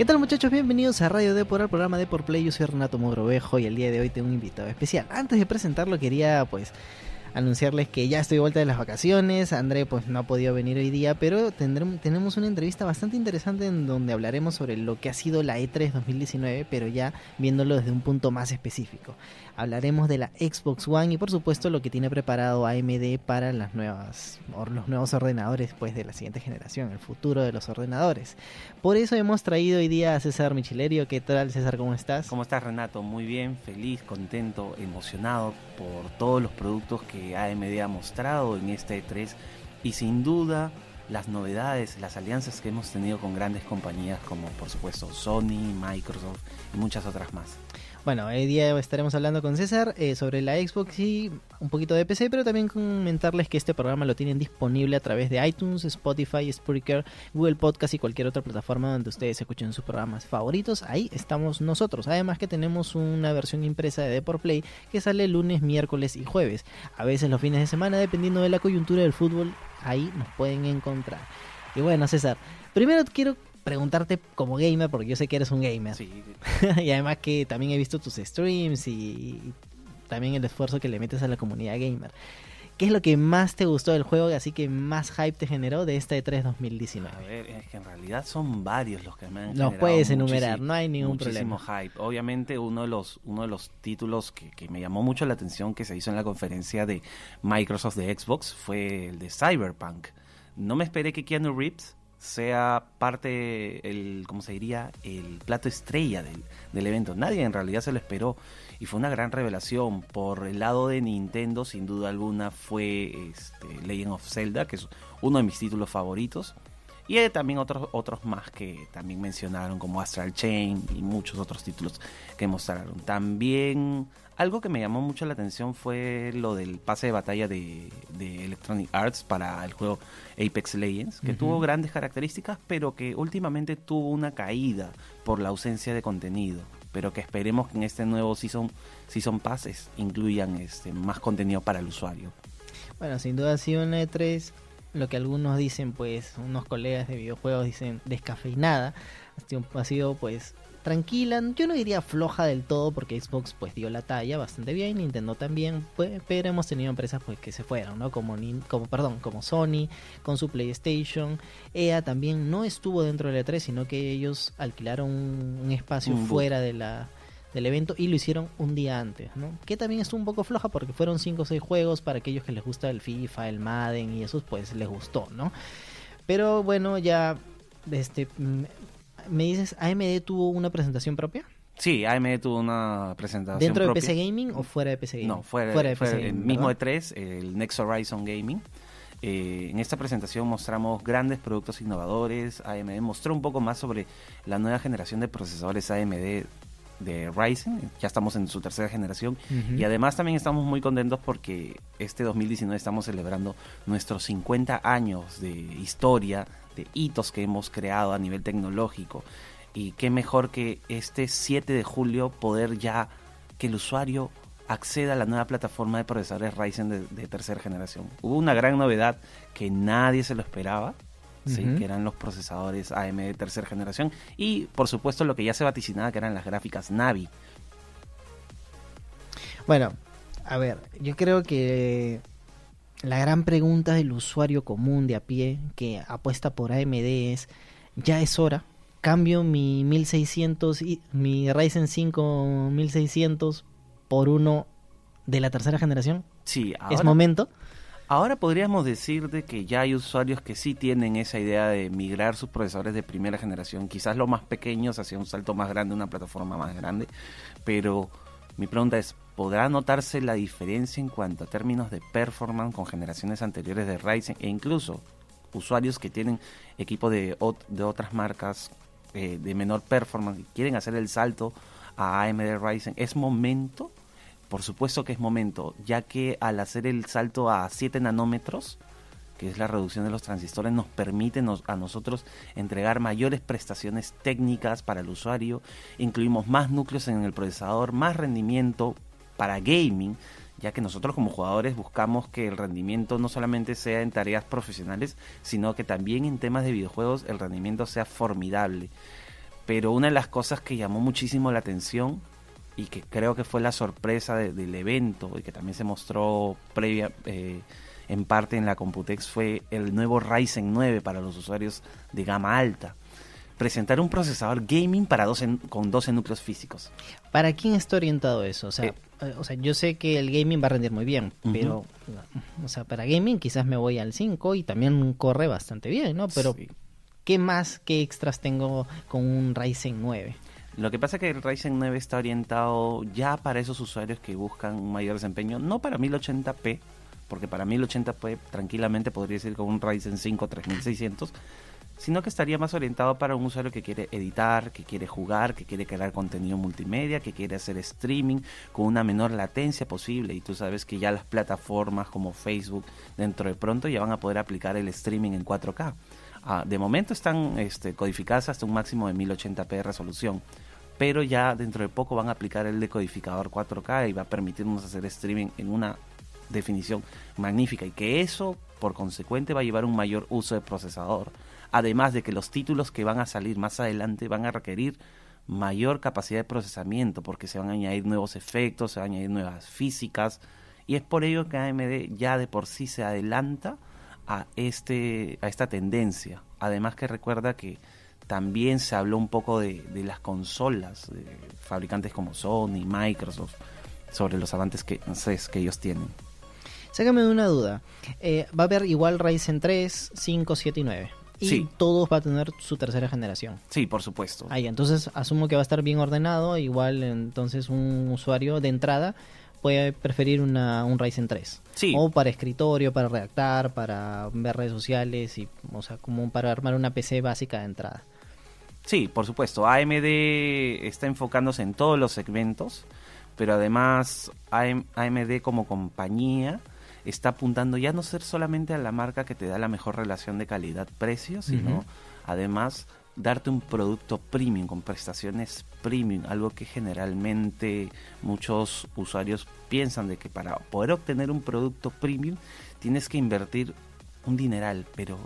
¿Qué tal muchachos? Bienvenidos a Radio Depor, al programa de por Play. Yo soy Renato Mogrovejo y el día de hoy tengo un invitado especial. Antes de presentarlo quería pues anunciarles que ya estoy de vuelta de las vacaciones. André pues no ha podido venir hoy día, pero tendremos, tenemos una entrevista bastante interesante en donde hablaremos sobre lo que ha sido la E3 2019, pero ya viéndolo desde un punto más específico. Hablaremos de la Xbox One y por supuesto lo que tiene preparado AMD para las nuevas los nuevos ordenadores pues de la siguiente generación, el futuro de los ordenadores. Por eso hemos traído hoy día a César Michilerio. ¿Qué tal César? ¿Cómo estás? ¿Cómo estás Renato? Muy bien, feliz, contento, emocionado por todos los productos que AMD ha mostrado en este E3 y sin duda las novedades, las alianzas que hemos tenido con grandes compañías como por supuesto Sony, Microsoft y muchas otras más. Bueno, hoy día estaremos hablando con César eh, sobre la Xbox y un poquito de PC, pero también comentarles que este programa lo tienen disponible a través de iTunes, Spotify, Spreaker, Google Podcast y cualquier otra plataforma donde ustedes escuchen sus programas favoritos. Ahí estamos nosotros. Además que tenemos una versión impresa de Deport Play que sale lunes, miércoles y jueves. A veces los fines de semana, dependiendo de la coyuntura del fútbol, ahí nos pueden encontrar. Y bueno, César, primero quiero preguntarte como gamer, porque yo sé que eres un gamer. y además que también he visto tus streams y también el esfuerzo que le metes a la comunidad gamer. ¿Qué es lo que más te gustó del juego así que más hype te generó de este E3 2019? A ver, es que en realidad son varios los que me han Los puedes enumerar, no hay ningún muchísimo problema. hype. Obviamente uno de los, uno de los títulos que, que, me llamó mucho la atención que se hizo en la conferencia de Microsoft de Xbox fue el de Cyberpunk. No me esperé que Keanu Reeves sea parte, el, ¿cómo se diría? El plato estrella del, del, evento. Nadie en realidad se lo esperó y fue una gran revelación. Por el lado de Nintendo, sin duda alguna, fue este, Legend of Zelda, que es uno de mis títulos favoritos. Y hay también otros, otros más que también mencionaron, como Astral Chain y muchos otros títulos que mostraron. También algo que me llamó mucho la atención fue lo del pase de batalla de, de Electronic Arts para el juego Apex Legends, que uh -huh. tuvo grandes características, pero que últimamente tuvo una caída por la ausencia de contenido. Pero que esperemos que en este nuevo Season, season Passes incluyan este, más contenido para el usuario. Bueno, sin duda ha sido una E3 lo que algunos dicen, pues, unos colegas de videojuegos dicen descafeinada, ha sido pues tranquila, yo no diría floja del todo porque Xbox pues dio la talla bastante bien, Nintendo también, pues, pero hemos tenido empresas pues que se fueron, ¿no? Como, como perdón, como Sony con su PlayStation, EA también no estuvo dentro del E3, sino que ellos alquilaron un, un espacio fuera de la del evento y lo hicieron un día antes, ¿no? Que también estuvo un poco floja porque fueron 5 o 6 juegos para aquellos que les gusta el FIFA, el Madden y esos pues les gustó, ¿no? Pero bueno, ya este me dices AMD tuvo una presentación propia? Sí, AMD tuvo una presentación ¿Dentro propia. de PC Gaming o fuera de PC Gaming? No, fuera, fuera de fuera PC el Gaming, mismo ¿verdad? E3, el Next Horizon Gaming. Eh, en esta presentación mostramos grandes productos innovadores. AMD mostró un poco más sobre la nueva generación de procesadores AMD de Ryzen, ya estamos en su tercera generación uh -huh. y además también estamos muy contentos porque este 2019 estamos celebrando nuestros 50 años de historia, de hitos que hemos creado a nivel tecnológico y qué mejor que este 7 de julio poder ya que el usuario acceda a la nueva plataforma de procesadores Ryzen de, de tercera generación. Hubo una gran novedad que nadie se lo esperaba, ¿sí? uh -huh. que eran los procesadores AMD de tercera generación y por supuesto lo que ya se vaticinaba que eran las gráficas Navi. Bueno, a ver, yo creo que la gran pregunta del usuario común de a pie que apuesta por AMD es, ya es hora, cambio mi 1600 y mi Ryzen 5 1600 por uno de la tercera generación. Sí, ahora... ¿Es momento? Ahora podríamos decir de que ya hay usuarios que sí tienen esa idea de migrar sus procesadores de primera generación, quizás los más pequeños hacia un salto más grande, una plataforma más grande, pero mi pregunta es, ¿podrá notarse la diferencia en cuanto a términos de performance con generaciones anteriores de Ryzen e incluso usuarios que tienen equipo de, de otras marcas eh, de menor performance y quieren hacer el salto a AMD Ryzen? ¿Es momento? Por supuesto que es momento, ya que al hacer el salto a 7 nanómetros, que es la reducción de los transistores, nos permite a nosotros entregar mayores prestaciones técnicas para el usuario, incluimos más núcleos en el procesador, más rendimiento para gaming, ya que nosotros como jugadores buscamos que el rendimiento no solamente sea en tareas profesionales, sino que también en temas de videojuegos el rendimiento sea formidable. Pero una de las cosas que llamó muchísimo la atención y que creo que fue la sorpresa del evento y que también se mostró previa eh, en parte en la Computex fue el nuevo Ryzen 9 para los usuarios de gama alta. Presentar un procesador gaming para 12, con 12 núcleos físicos. ¿Para quién está orientado eso? O sea, Eh, eh, o sea, yo sé que el gaming va a rendir muy bien, pero, o sea, para gaming quizás me voy al 5 y también corre bastante bien, ¿no? Pero, Sí. ¿qué más, qué extras tengo con un Ryzen 9? Lo que pasa es que el Ryzen 9 está orientado ya para esos usuarios que buscan un mayor desempeño, no para 1080p, porque para 1080p tranquilamente podría ir con un Ryzen 5 3600, sino que estaría más orientado para un usuario que quiere editar, que quiere jugar, que quiere crear contenido multimedia, que quiere hacer streaming con una menor latencia posible. Y tú sabes que ya las plataformas como Facebook dentro de pronto ya van a poder aplicar el streaming en 4K. Ah, de momento están este, codificadas hasta un máximo de 1080p de resolución, pero ya dentro de poco van a aplicar el decodificador 4K y va a permitirnos hacer streaming en una definición magnífica y que eso por consecuente va a llevar un mayor uso de procesador. Además de que los títulos que van a salir más adelante van a requerir mayor capacidad de procesamiento porque se van a añadir nuevos efectos, se van a añadir nuevas físicas y es por ello que AMD ya de por sí se adelanta a este a esta tendencia. Además que recuerda que también se habló un poco de, de las consolas de fabricantes como Sony, Microsoft sobre los avances que, que ellos tienen. Sácame de una duda. Eh, va a haber igual Ryzen 3, 5, 7 y 9. Y Sí. todos va a tener su tercera generación. Sí, por supuesto. Ahí, entonces asumo que va a estar bien ordenado. Igual, entonces, un usuario de entrada puede preferir una, un Ryzen 3. Sí. O para escritorio, para redactar, para ver redes sociales, y, o sea, como para armar una PC básica de entrada. Sí, por supuesto. AMD está enfocándose en todos los segmentos, pero además AM AMD como compañía está apuntando ya no ser solamente a la marca que te da la mejor relación de calidad-precio, sino además darte un producto premium con prestaciones premium, algo que generalmente muchos usuarios piensan de que para poder obtener un producto premium tienes que invertir un dineral, pero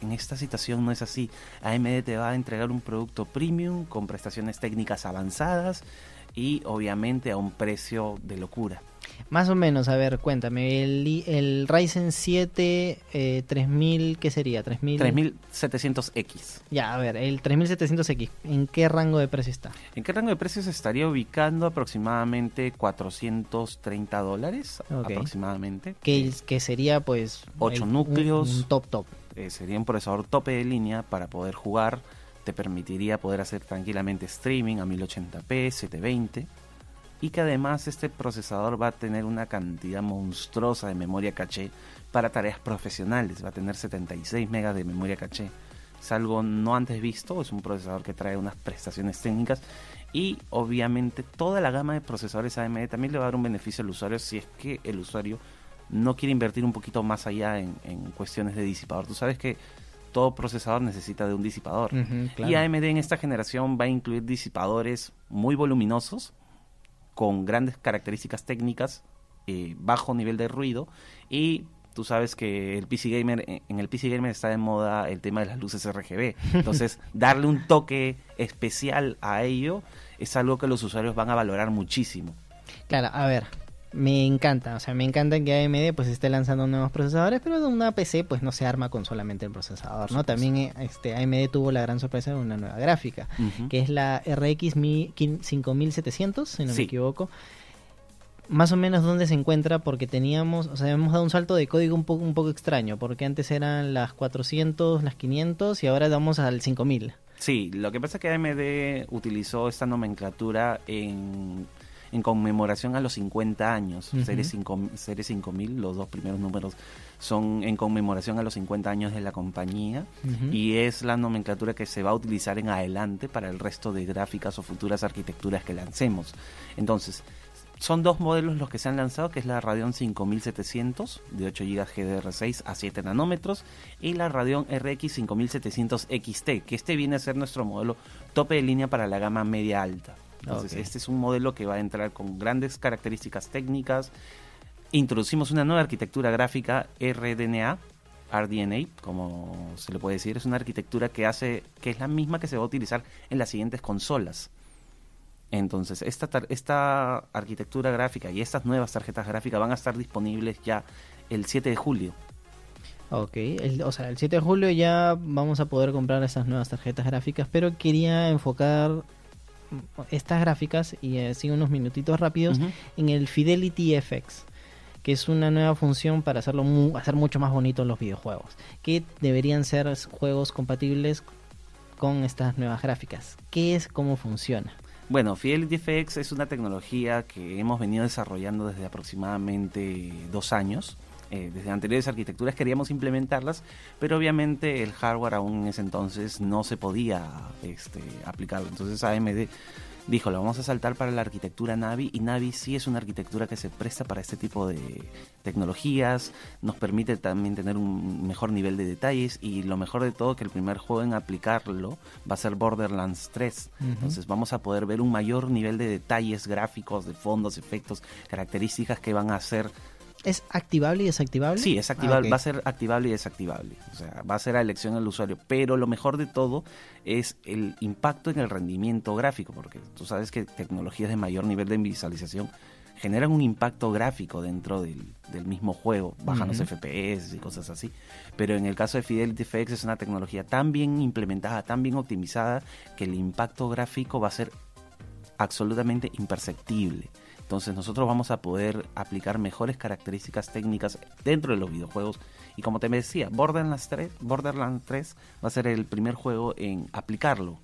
en esta situación no es así. AMD te va a entregar un producto premium con prestaciones técnicas avanzadas y obviamente a un precio de locura. Más o menos, a ver, cuéntame. El, el Ryzen 7 eh, 3000, ¿qué sería? 3000. 3700X. Ya, a ver, el 3700X, ¿en qué rango de precio está? ¿En qué rango de precios se estaría ubicando aproximadamente 430 dólares? Aproximadamente. Que, que sería, pues. Ocho el- un- núcleos. Un, top top. Eh, sería un procesador tope de línea para poder jugar. Te permitiría poder hacer tranquilamente streaming a 1080p, 720. Y que además este procesador va a tener una cantidad monstruosa de memoria caché para tareas profesionales. Va a tener 76 megas de memoria caché. Es algo no antes visto. Es un procesador que trae unas prestaciones técnicas. Y obviamente toda la gama de procesadores AMD también le va a dar un beneficio al usuario si es que el usuario no quiere invertir un poquito más allá en, en cuestiones de disipador. Tú sabes que todo procesador necesita de un disipador. Claro. Y AMD en esta generación va a incluir disipadores muy voluminosos, con grandes características técnicas, eh, bajo nivel de ruido y tú sabes que el PC gamer en- en el PC gamer está de moda el tema de las luces RGB. Entonces, darle un toque especial a ello es algo que los usuarios van a valorar muchísimo. Claro, a ver, me encanta, o sea, me encanta que AMD pues esté lanzando nuevos procesadores, pero de una PC pues no se arma con solamente el procesador, ¿no? También eh, este AMD tuvo la gran sorpresa de una nueva gráfica, que es la RX mi- quin- 5700, si no me equivoco. Más o menos dónde se encuentra porque teníamos, o sea, hemos dado un salto de código un poco un poco extraño, porque antes eran las 400, las 500 y ahora damos al 5000. Sí, lo que pasa es que AMD utilizó esta nomenclatura en, en conmemoración a los 50 años. Ujú. Series, 5, Series 5000, los dos primeros números son en conmemoración a los 50 años de la compañía y es la nomenclatura que se va a utilizar en adelante para el resto de gráficas o futuras arquitecturas que lancemos. Entonces, son dos modelos los que se han lanzado, que es la Radeon 5700 de 8 GB GDR6 a 7 nanómetros y la Radeon RX 5700 XT, que este viene a ser nuestro modelo tope de línea para la gama media alta. Entonces, este es un modelo que va a entrar con grandes características técnicas. Introducimos una nueva arquitectura gráfica RDNA RDNA, como se le puede decir, es una arquitectura que hace que es la misma que se va a utilizar en las siguientes consolas. Entonces, esta, esta arquitectura gráfica y estas nuevas tarjetas gráficas van a estar disponibles ya el 7 de julio. Ok, o sea, el 7 de julio ya vamos a poder comprar esas nuevas tarjetas gráficas, pero quería enfocar estas gráficas y eh, sigo unos minutitos rápidos en el Fidelity FX que es una nueva función para hacerlo hacer mucho más bonito los videojuegos, que deberían ser juegos compatibles con estas nuevas gráficas. ¿Qué es? ¿Cómo funciona? Bueno, Fidelity FX es una tecnología que hemos venido desarrollando desde aproximadamente dos años. Eh, desde anteriores arquitecturas queríamos implementarlas, pero obviamente el hardware aún en ese entonces no se podía este, aplicarlo. Entonces AMD dijo, lo vamos a saltar para la arquitectura Navi y Navi sí es una arquitectura que se presta para este tipo de tecnologías, nos permite también tener un mejor nivel de detalles y lo mejor de todo que el primer juego en aplicarlo va a ser Borderlands 3. Entonces vamos a poder ver un mayor nivel de detalles gráficos, de fondos, efectos, características que van a ser ¿Es activable y desactivable? Sí, es activable, ah, va a ser activable y desactivable. O sea, va a ser a elección del usuario. Pero lo mejor de todo es el impacto en el rendimiento gráfico, porque tú sabes que tecnologías de mayor nivel de visualización generan un impacto gráfico dentro del, mismo juego, bajan los FPS y cosas así. Pero en el caso de Fidelity FX es una tecnología tan bien implementada, tan bien optimizada, que el impacto gráfico va a ser absolutamente imperceptible. Entonces nosotros vamos a poder aplicar mejores características técnicas dentro de los videojuegos. Y como te decía, Borderlands 3, Borderlands 3 va a ser el primer juego en aplicarlo.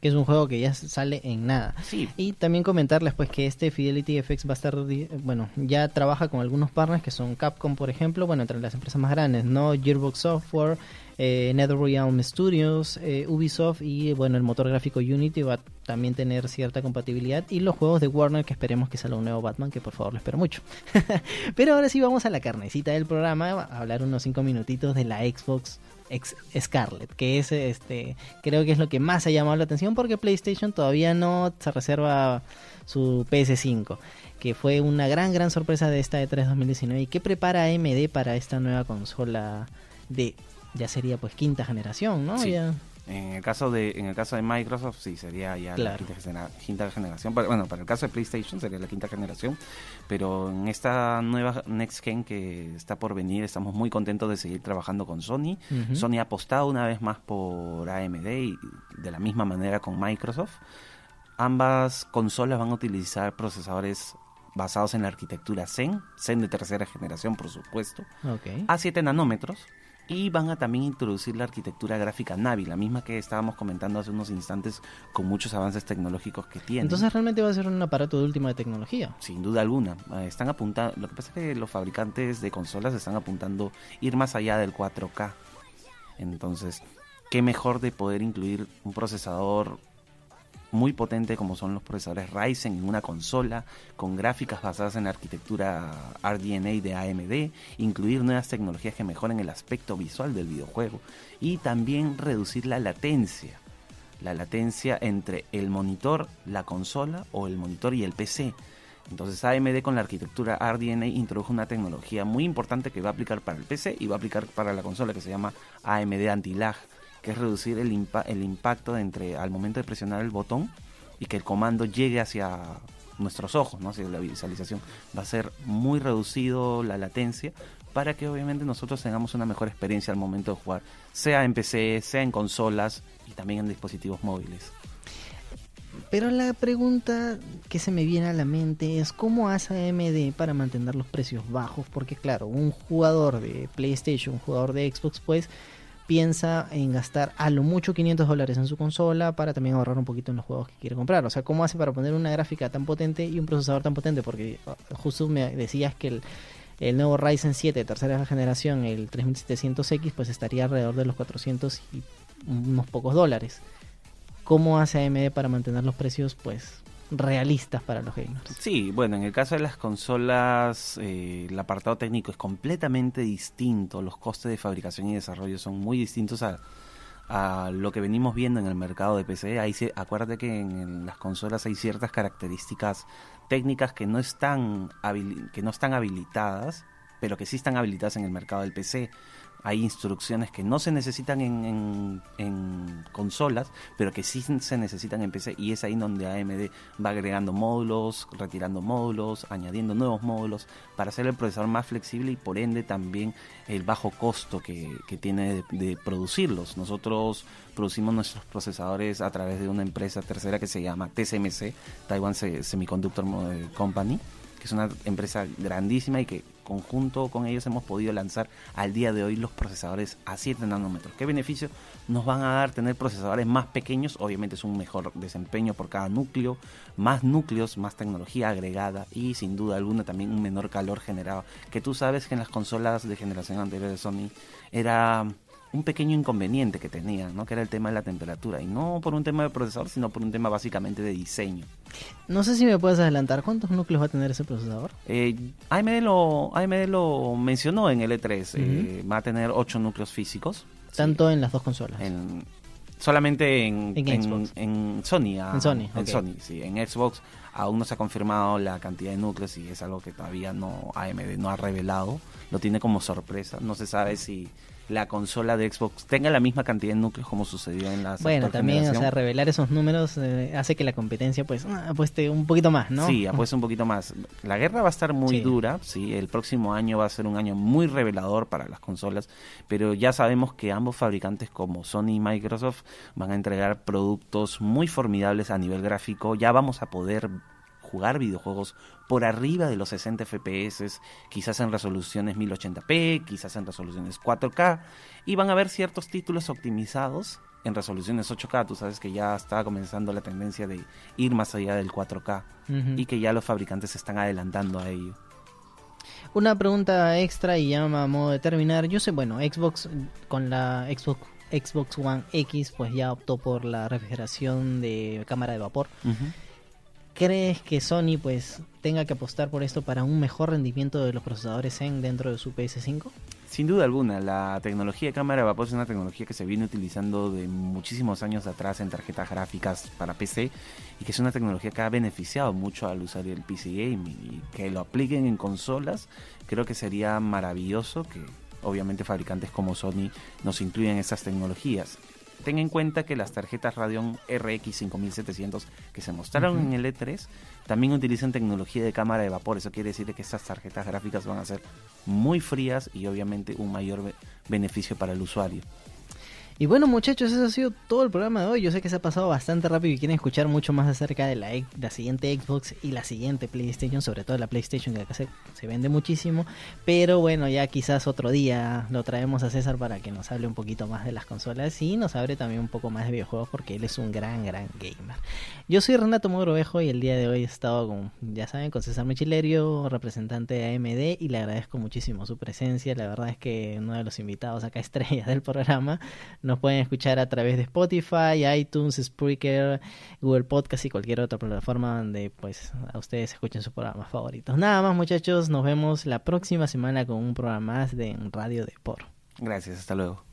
Que es un juego que ya sale en nada. Sí. Y también comentarles pues que este Fidelity FX va a estar, bueno, ya trabaja con algunos partners que son Capcom, por ejemplo, bueno, entre las empresas más grandes, ¿no? Gearbox Software, eh, NetherRealm Studios, eh, Ubisoft y bueno, el motor gráfico Unity va a también tener cierta compatibilidad y los juegos de Warner que esperemos que salga un nuevo Batman, que por favor lo espero mucho. Pero ahora sí vamos a la carnecita del programa, a hablar unos 5 minutitos de la Xbox X Scarlet, que es este, creo que es lo que más ha llamado la atención porque PlayStation todavía no se reserva su PS5, que fue una gran gran sorpresa de esta E3 2019 y que prepara AMD para esta nueva consola de ya sería pues quinta generación, ¿no? En el caso de en el caso de Microsoft sí sería ya la quinta, generación. Bueno, para el caso de PlayStation sería la quinta generación, pero en esta nueva Next Gen que está por venir estamos muy contentos de seguir trabajando con Sony. Sony ha apostado una vez más por AMD y de la misma manera con Microsoft. Ambas consolas van a utilizar procesadores basados en la arquitectura Zen, Zen de tercera generación por supuesto, a 7 nanómetros y van a también introducir la arquitectura gráfica Navi, la misma que estábamos comentando hace unos instantes con muchos avances tecnológicos que tiene. Entonces realmente va a ser un aparato de última tecnología. Sin duda alguna. Eh, están apuntando, lo que pasa es que los fabricantes de consolas están apuntando ir más allá del 4K. Entonces, qué mejor de poder incluir un procesador muy potente como son los procesadores Ryzen en una consola, con gráficas basadas en la arquitectura RDNA de AMD, incluir nuevas tecnologías que mejoren el aspecto visual del videojuego y también reducir la latencia, la latencia entre el monitor, la consola o el monitor y el PC. Entonces AMD con la arquitectura RDNA introdujo una tecnología muy importante que va a aplicar para el PC y va a aplicar para la consola que se llama AMD Anti-Lag que es reducir el, impacto entre al momento de presionar el botón y que el comando llegue hacia nuestros ojos, ¿no? hacia la visualización. Va a ser muy reducido la latencia para que obviamente nosotros tengamos una mejor experiencia al momento de jugar, sea en PC, sea en consolas y también en dispositivos móviles. Pero la pregunta que se me viene a la mente es cómo hace AMD para mantener los precios bajos, porque claro, un jugador de PlayStation, un jugador de Xbox, pues piensa en gastar a lo mucho 500 dólares en su consola para también ahorrar un poquito en los juegos que quiere comprar. O sea, ¿cómo hace para poner una gráfica tan potente y un procesador tan potente? Porque ah, justo me decías que el, el nuevo Ryzen 7 de tercera generación, el 3700X, pues estaría alrededor de los 400 y unos pocos dólares. ¿Cómo hace AMD para mantener los precios pues realistas para los gamers. Sí, bueno, en el caso de las consolas, eh, el apartado técnico es completamente distinto, los costes de fabricación y desarrollo son muy distintos a, lo que venimos viendo en el mercado de PC. Ahí acuérdate que en, las consolas hay ciertas características técnicas que no están, que no están habilitadas pero que sí están habilitadas en el mercado del PC hay instrucciones que no se necesitan en, consolas, pero que sí se necesitan en PC y es ahí donde AMD va agregando módulos, retirando módulos, añadiendo nuevos módulos para hacer el procesador más flexible y por ende también el bajo costo que, tiene de, producirlos. Nosotros producimos nuestros procesadores a través de una empresa tercera que se llama TSMC, Taiwan Semiconductor Company, que es una empresa grandísima y que conjunto con ellos hemos podido lanzar al día de hoy los procesadores a 7 nanómetros. ¿Qué beneficio nos van a dar tener procesadores más pequeños? Obviamente es un mejor desempeño por cada núcleo, más núcleos, más tecnología agregada y sin duda alguna también un menor calor generado. Que tú sabes que en las consolas de generación anterior de Sony era un pequeño inconveniente que tenía, ¿no? que era el tema de la temperatura, y no por un tema de procesador, sino por un tema básicamente de diseño. No sé si me puedes adelantar, ¿cuántos núcleos va a tener ese procesador? Eh, AMD, lo, AMD lo mencionó en el E3, eh, va a tener 8 núcleos físicos. Tanto en las dos consolas. En, solamente en, en, Sony. en Sony, en Sony, sí. En Xbox aún no se ha confirmado la cantidad de núcleos y es algo que todavía no AMD no ha revelado. Lo tiene como sorpresa. No se sabe si la consola de Xbox tenga la misma cantidad de núcleos como sucedió en la Bueno, también, o sea, revelar esos números eh, hace que la competencia pues ah, apueste un poquito más, ¿no? Sí, apueste un poquito más. La guerra va a estar muy dura, sí, el próximo año va a ser un año muy revelador para las consolas, pero ya sabemos que ambos fabricantes como Sony y Microsoft van a entregar productos muy formidables a nivel gráfico, ya vamos a poder jugar videojuegos por arriba de los 60 FPS, quizás en resoluciones 1080p, quizás en resoluciones 4K, y van a haber ciertos títulos optimizados en resoluciones 8K. Tú sabes que ya está comenzando la tendencia de ir más allá del 4K y que ya los fabricantes se están adelantando a ello. Una pregunta extra y ya a modo de terminar. Yo sé, bueno, Xbox con la Xbox Xbox One X pues ya optó por la refrigeración de cámara de vapor. ¿Crees que Sony pues tenga que apostar por esto para un mejor rendimiento de los procesadores Zen dentro de su PS5? Sin duda alguna, la tecnología de cámara de vapor es una tecnología que se viene utilizando de muchísimos años atrás en tarjetas gráficas para PC y que es una tecnología que ha beneficiado mucho al usuario del PC Gaming y que lo apliquen en consolas, creo que sería maravilloso que obviamente fabricantes como Sony nos incluyan esas tecnologías ten en cuenta que las tarjetas Radeon RX 5700 que se mostraron en el E3 también utilizan tecnología de cámara de vapor. Eso quiere decir que estas tarjetas gráficas van a ser muy frías y obviamente un mayor beneficio para el usuario. Y bueno muchachos, eso ha sido todo el programa de hoy. Yo sé que se ha pasado bastante rápido y quieren escuchar mucho más acerca de la, siguiente Xbox y la siguiente PlayStation, sobre todo la PlayStation que acá se, se, vende muchísimo. Pero bueno, ya quizás otro día lo traemos a César para que nos hable un poquito más de las consolas y nos hable también un poco más de videojuegos porque él es un gran, gran gamer. Yo soy Renato Mogrovejo y el día de hoy he estado con, ya saben, con César Michilerio, representante de AMD y le agradezco muchísimo su presencia. La verdad es que uno de los invitados acá estrellas del programa nos pueden escuchar a través de Spotify, iTunes, Spreaker, Google Podcast y cualquier otra plataforma donde pues a ustedes escuchen sus programas favoritos. Nada más muchachos, nos vemos la próxima semana con un programa más de Radio de Por. Gracias, hasta luego.